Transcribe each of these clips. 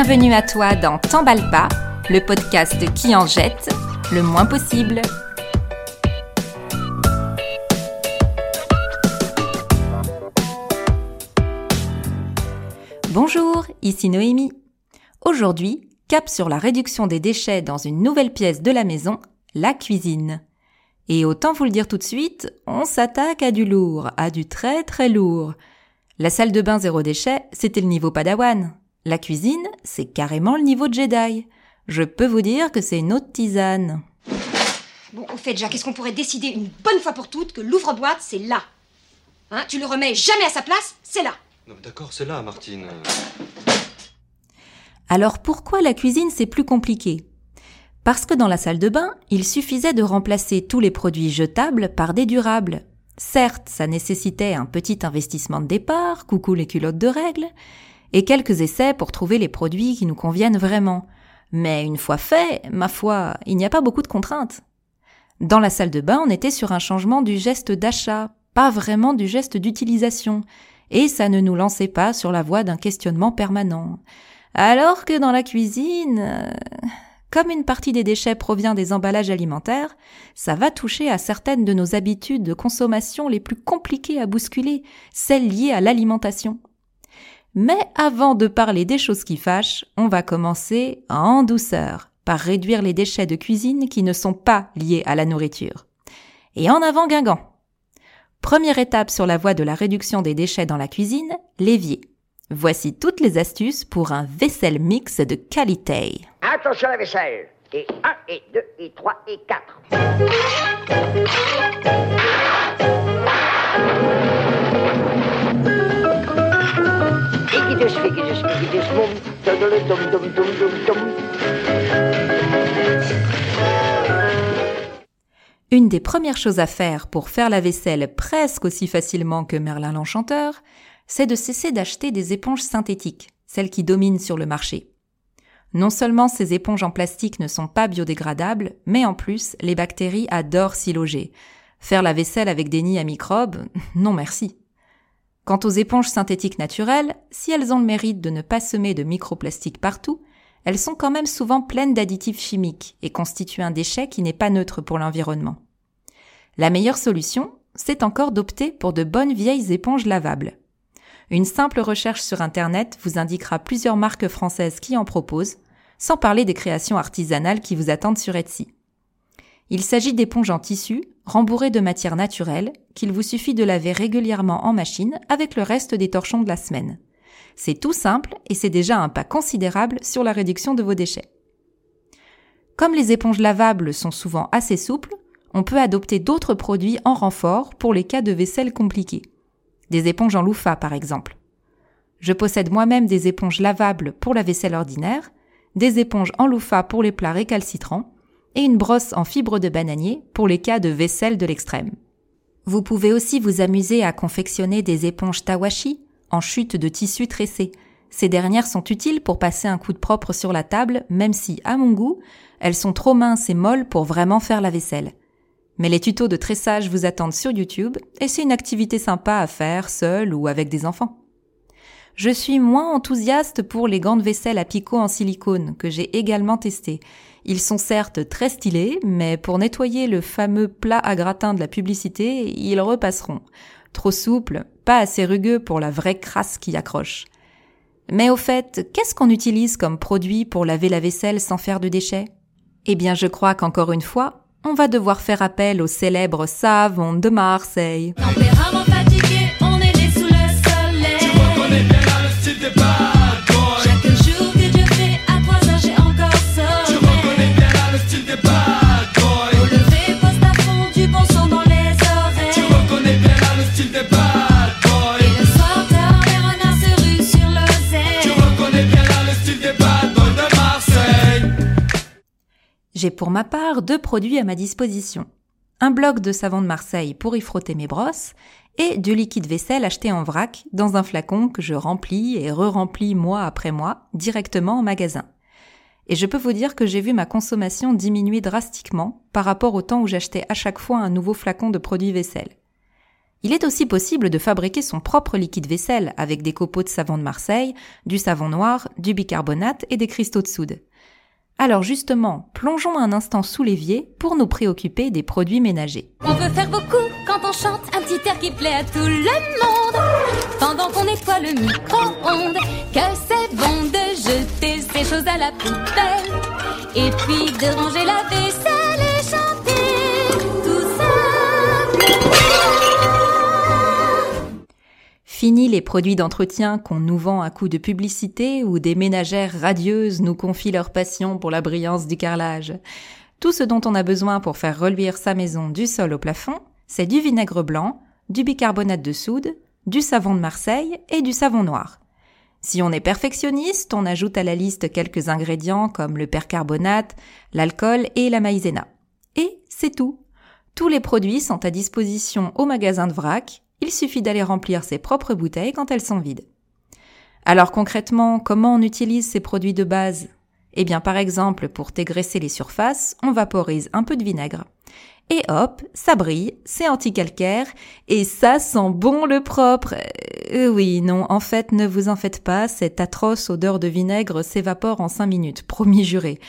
Bienvenue à toi dans T'emballe pas, le podcast qui en jette le moins possible. Bonjour, ici Noémie. Aujourd'hui, cap sur la réduction des déchets dans une nouvelle pièce de la maison, la cuisine. Et autant vous le dire tout de suite, on s'attaque à du lourd, à du très très lourd. La salle de bain zéro déchet, c'était le niveau padawan. La cuisine, c'est carrément le niveau de Jedi. Je peux vous dire que c'est une autre tisane. Bon, au fait, Jacques, est-ce qu'on pourrait décider une bonne fois pour toutes que l'ouvre-boîte, c'est là? Hein Tu le remets jamais à sa place, c'est là Non, mais d'accord, c'est là, Martine. Alors pourquoi la cuisine c'est plus compliqué? Parce que dans la salle de bain, il suffisait de remplacer tous les produits jetables par des durables. Certes, ça nécessitait un petit investissement de départ, coucou les culottes de règles, et quelques essais pour trouver les produits qui nous conviennent vraiment. Mais une fois fait, ma foi, il n'y a pas beaucoup de contraintes. Dans la salle de bain, on était sur un changement du geste d'achat, pas vraiment du geste d'utilisation, et ça ne nous lançait pas sur la voie d'un questionnement permanent. Alors que dans la cuisine, euh, comme une partie des déchets provient des emballages alimentaires, ça va toucher à certaines de nos habitudes de consommation les plus compliquées à bousculer, celles liées à l'alimentation. Mais avant de parler des choses qui fâchent, on va commencer en douceur, par réduire les déchets de cuisine qui ne sont pas liés à la nourriture. Et en avant Guingamp. Première étape sur la voie de la réduction des déchets dans la cuisine, l'évier. Voici toutes les astuces pour un vaisselle mix de qualité. Attention à la vaisselle. Et 1, et 2, et 3, et 4. Une des premières choses à faire pour faire la vaisselle presque aussi facilement que Merlin l'Enchanteur, c'est de cesser d'acheter des éponges synthétiques, celles qui dominent sur le marché. Non seulement ces éponges en plastique ne sont pas biodégradables, mais en plus, les bactéries adorent s'y loger. Faire la vaisselle avec des nids à microbes, non merci. Quant aux éponges synthétiques naturelles, si elles ont le mérite de ne pas semer de microplastiques partout, elles sont quand même souvent pleines d'additifs chimiques et constituent un déchet qui n'est pas neutre pour l'environnement. La meilleure solution, c'est encore d'opter pour de bonnes vieilles éponges lavables. Une simple recherche sur Internet vous indiquera plusieurs marques françaises qui en proposent, sans parler des créations artisanales qui vous attendent sur Etsy. Il s'agit d'éponges en tissu, rembourrées de matière naturelle, qu'il vous suffit de laver régulièrement en machine avec le reste des torchons de la semaine. C'est tout simple et c'est déjà un pas considérable sur la réduction de vos déchets. Comme les éponges lavables sont souvent assez souples, on peut adopter d'autres produits en renfort pour les cas de vaisselle compliqués. Des éponges en loofah par exemple. Je possède moi-même des éponges lavables pour la vaisselle ordinaire, des éponges en loofah pour les plats récalcitrants et une brosse en fibre de bananier pour les cas de vaisselle de l'extrême. Vous pouvez aussi vous amuser à confectionner des éponges tawashi en chute de tissu tressé. Ces dernières sont utiles pour passer un coup de propre sur la table, même si, à mon goût, elles sont trop minces et molles pour vraiment faire la vaisselle. Mais les tutos de tressage vous attendent sur YouTube et c'est une activité sympa à faire seul ou avec des enfants. Je suis moins enthousiaste pour les gants de vaisselle à picot en silicone que j'ai également testés. Ils sont certes très stylés, mais pour nettoyer le fameux plat à gratin de la publicité, ils repasseront. Trop souple, pas assez rugueux pour la vraie crasse qui accroche. Mais au fait, qu'est-ce qu'on utilise comme produit pour laver la vaisselle sans faire de déchets? Eh bien, je crois qu'encore une fois, on va devoir faire appel au célèbre savon de Marseille. Pour ma part deux produits à ma disposition. Un bloc de savon de Marseille pour y frotter mes brosses et du liquide vaisselle acheté en vrac dans un flacon que je remplis et re-remplis mois après mois directement en magasin. Et je peux vous dire que j'ai vu ma consommation diminuer drastiquement par rapport au temps où j'achetais à chaque fois un nouveau flacon de produits vaisselle. Il est aussi possible de fabriquer son propre liquide vaisselle avec des copeaux de savon de Marseille, du savon noir, du bicarbonate et des cristaux de soude. Alors justement, plongeons un instant sous l'évier pour nous préoccuper des produits ménagers. On veut faire beaucoup quand on chante un petit air qui plaît à tout le monde. Pendant qu'on nettoie le micro-ondes, que c'est bon de jeter ces choses à la poubelle. Et puis de ranger la vaisselle Fini les produits d'entretien qu'on nous vend à coups de publicité ou des ménagères radieuses nous confient leur passion pour la brillance du carrelage. Tout ce dont on a besoin pour faire reluire sa maison du sol au plafond, c'est du vinaigre blanc, du bicarbonate de soude, du savon de Marseille et du savon noir. Si on est perfectionniste, on ajoute à la liste quelques ingrédients comme le percarbonate, l'alcool et la maïzena. Et c'est tout. Tous les produits sont à disposition au magasin de vrac, il suffit d'aller remplir ses propres bouteilles quand elles sont vides. Alors concrètement, comment on utilise ces produits de base? Eh bien par exemple, pour dégraisser les surfaces, on vaporise un peu de vinaigre. Et hop, ça brille, c'est anticalcaire, et ça sent bon le propre. Euh, oui, non, en fait, ne vous en faites pas, cette atroce odeur de vinaigre s'évapore en cinq minutes, promis juré.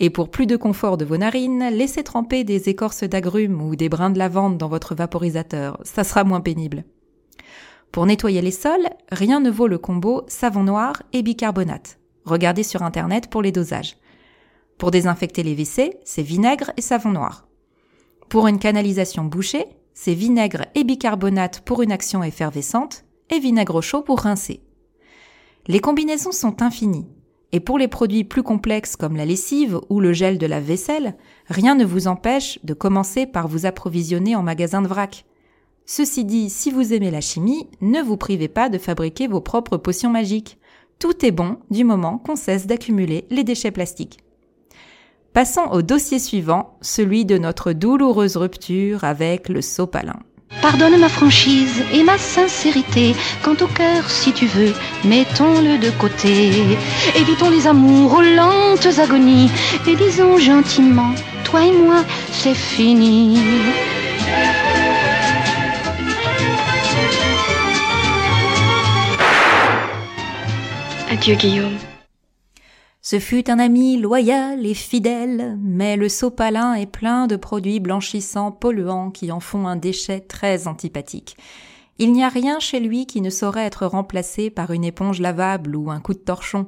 Et pour plus de confort de vos narines, laissez tremper des écorces d'agrumes ou des brins de lavande dans votre vaporisateur, ça sera moins pénible. Pour nettoyer les sols, rien ne vaut le combo savon noir et bicarbonate. Regardez sur internet pour les dosages. Pour désinfecter les WC, c'est vinaigre et savon noir. Pour une canalisation bouchée, c'est vinaigre et bicarbonate pour une action effervescente et vinaigre chaud pour rincer. Les combinaisons sont infinies. Et pour les produits plus complexes comme la lessive ou le gel de la vaisselle, rien ne vous empêche de commencer par vous approvisionner en magasin de vrac. Ceci dit, si vous aimez la chimie, ne vous privez pas de fabriquer vos propres potions magiques. Tout est bon du moment qu'on cesse d'accumuler les déchets plastiques. Passons au dossier suivant, celui de notre douloureuse rupture avec le sopalin. Pardonne ma franchise et ma sincérité. Quant au cœur, si tu veux, mettons-le de côté. Évitons les amours aux lentes agonies et disons gentiment, toi et moi, c'est fini. Adieu Guillaume. Ce fut un ami loyal et fidèle, mais le sopalin est plein de produits blanchissants polluants qui en font un déchet très antipathique. Il n'y a rien chez lui qui ne saurait être remplacé par une éponge lavable ou un coup de torchon.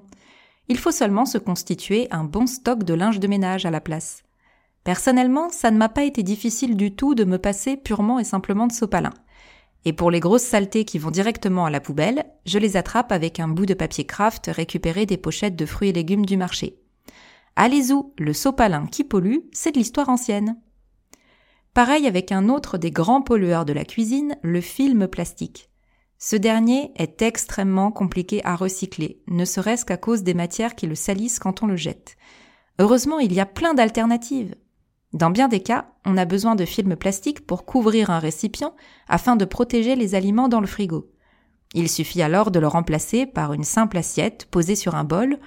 Il faut seulement se constituer un bon stock de linge de ménage à la place. Personnellement, ça ne m'a pas été difficile du tout de me passer purement et simplement de sopalin. Et pour les grosses saletés qui vont directement à la poubelle, je les attrape avec un bout de papier craft récupéré des pochettes de fruits et légumes du marché. Allez-y, le sopalin qui pollue, c'est de l'histoire ancienne. Pareil avec un autre des grands pollueurs de la cuisine, le film plastique. Ce dernier est extrêmement compliqué à recycler, ne serait-ce qu'à cause des matières qui le salissent quand on le jette. Heureusement, il y a plein d'alternatives. Dans bien des cas, on a besoin de films plastiques pour couvrir un récipient afin de protéger les aliments dans le frigo. Il suffit alors de le remplacer par une simple assiette posée sur un bol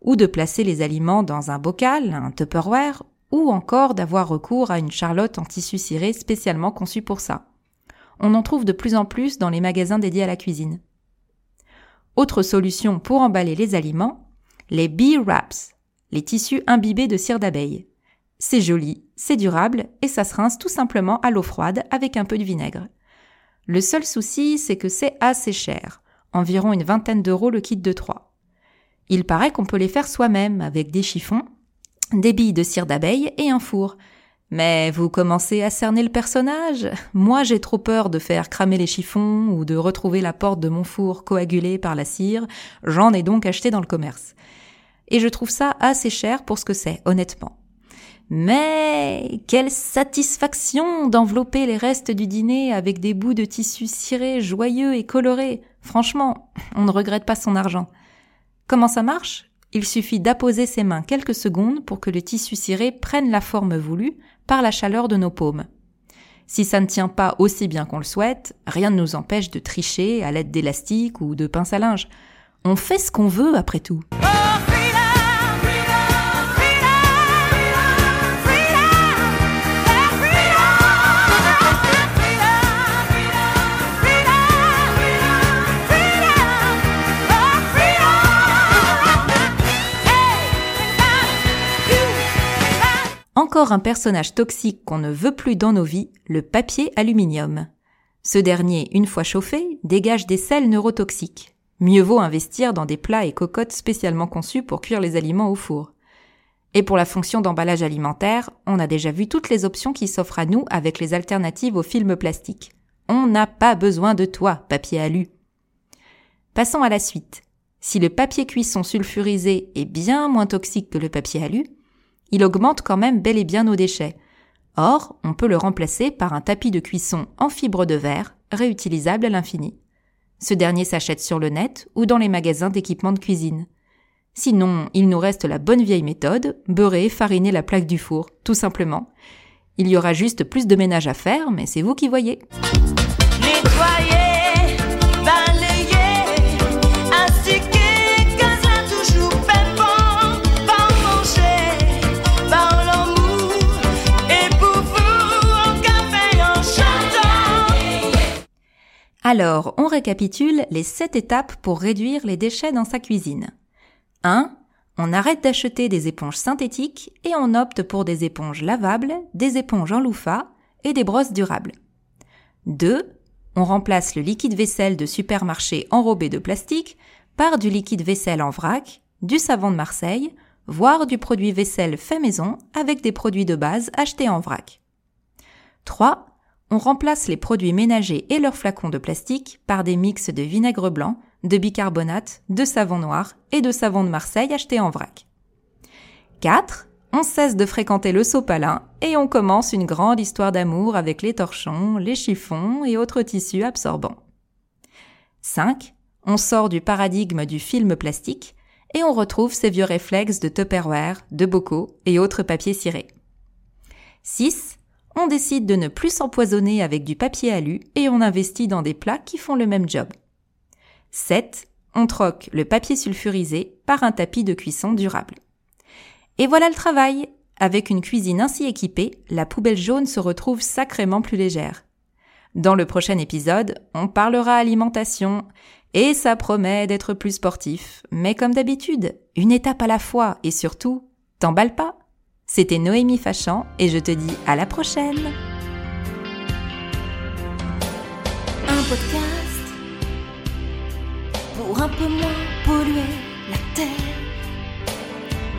ou de placer les aliments dans un bocal, un Tupperware ou encore d'avoir recours à une charlotte en tissu ciré spécialement conçue pour ça. On en trouve de plus en plus dans les magasins dédiés à la cuisine. Autre solution pour emballer les aliments, les bee wraps, les tissus imbibés de cire d'abeille. C'est joli, c'est durable et ça se rince tout simplement à l'eau froide avec un peu de vinaigre. Le seul souci, c'est que c'est assez cher, environ une vingtaine d'euros le kit de 3. Il paraît qu'on peut les faire soi-même avec des chiffons, des billes de cire d'abeille et un four. Mais vous commencez à cerner le personnage Moi j'ai trop peur de faire cramer les chiffons ou de retrouver la porte de mon four coagulée par la cire, j'en ai donc acheté dans le commerce. Et je trouve ça assez cher pour ce que c'est, honnêtement. Mais quelle satisfaction d'envelopper les restes du dîner avec des bouts de tissu ciré joyeux et colorés. Franchement, on ne regrette pas son argent. Comment ça marche? Il suffit d'apposer ses mains quelques secondes pour que le tissu ciré prenne la forme voulue par la chaleur de nos paumes. Si ça ne tient pas aussi bien qu'on le souhaite, rien ne nous empêche de tricher à l'aide d'élastiques ou de pince à linge. On fait ce qu'on veut après tout. Encore un personnage toxique qu'on ne veut plus dans nos vies, le papier aluminium. Ce dernier, une fois chauffé, dégage des sels neurotoxiques. Mieux vaut investir dans des plats et cocottes spécialement conçus pour cuire les aliments au four. Et pour la fonction d'emballage alimentaire, on a déjà vu toutes les options qui s'offrent à nous avec les alternatives au film plastique. On n'a pas besoin de toi, papier alu. Passons à la suite. Si le papier cuisson sulfurisé est bien moins toxique que le papier alu, il augmente quand même bel et bien nos déchets. Or, on peut le remplacer par un tapis de cuisson en fibre de verre, réutilisable à l'infini. Ce dernier s'achète sur le net ou dans les magasins d'équipements de cuisine. Sinon, il nous reste la bonne vieille méthode, beurrer et fariner la plaque du four, tout simplement. Il y aura juste plus de ménage à faire, mais c'est vous qui voyez. Alors, on récapitule les 7 étapes pour réduire les déchets dans sa cuisine. 1. On arrête d'acheter des éponges synthétiques et on opte pour des éponges lavables, des éponges en loufah et des brosses durables. 2. On remplace le liquide vaisselle de supermarché enrobé de plastique par du liquide vaisselle en vrac, du savon de Marseille, voire du produit vaisselle fait maison avec des produits de base achetés en vrac. 3. On remplace les produits ménagers et leurs flacons de plastique par des mix de vinaigre blanc, de bicarbonate, de savon noir et de savon de Marseille achetés en vrac. 4. On cesse de fréquenter le sopalin et on commence une grande histoire d'amour avec les torchons, les chiffons et autres tissus absorbants. 5. On sort du paradigme du film plastique et on retrouve ses vieux réflexes de Tupperware, de bocaux et autres papiers cirés. 6. On décide de ne plus s'empoisonner avec du papier alu et on investit dans des plats qui font le même job. 7. On troque le papier sulfurisé par un tapis de cuisson durable. Et voilà le travail. Avec une cuisine ainsi équipée, la poubelle jaune se retrouve sacrément plus légère. Dans le prochain épisode, on parlera alimentation, et ça promet d'être plus sportif. Mais comme d'habitude, une étape à la fois, et surtout, t'emballe pas. C'était Noémie Fachan, et je te dis à la prochaine. Un podcast pour un peu moins polluer la terre.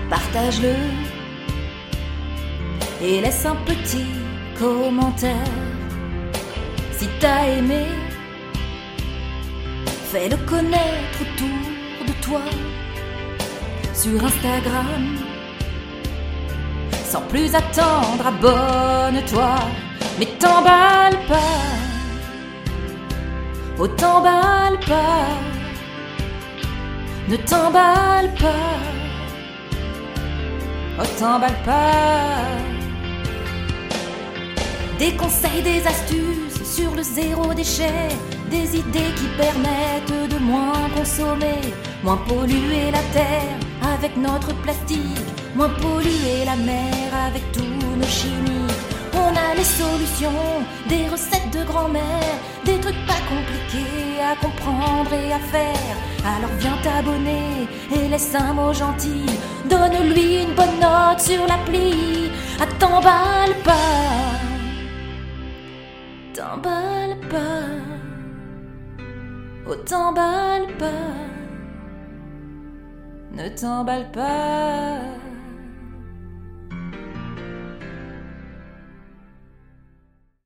Partage-le et laisse un petit commentaire. Si t'as aimé, fais-le connaître autour de toi sur Instagram. Plus attendre, abonne-toi, mais t'emballe pas. Oh, t'emballe pas. Ne t'emballe pas. Oh, t'emballe pas. Des conseils, des astuces sur le zéro déchet. Des idées qui permettent de moins consommer, moins polluer la terre avec notre plastique, moins polluer la mer avec tous nos chimies. On a les solutions, des recettes de grand-mère, des trucs pas compliqués à comprendre et à faire. Alors viens t'abonner et laisse un mot gentil. Donne-lui une bonne note sur l'appli. Ah, t'emballe pas. T'emballe pas. Oh, t'emballe pas. Ne t'emballe pas.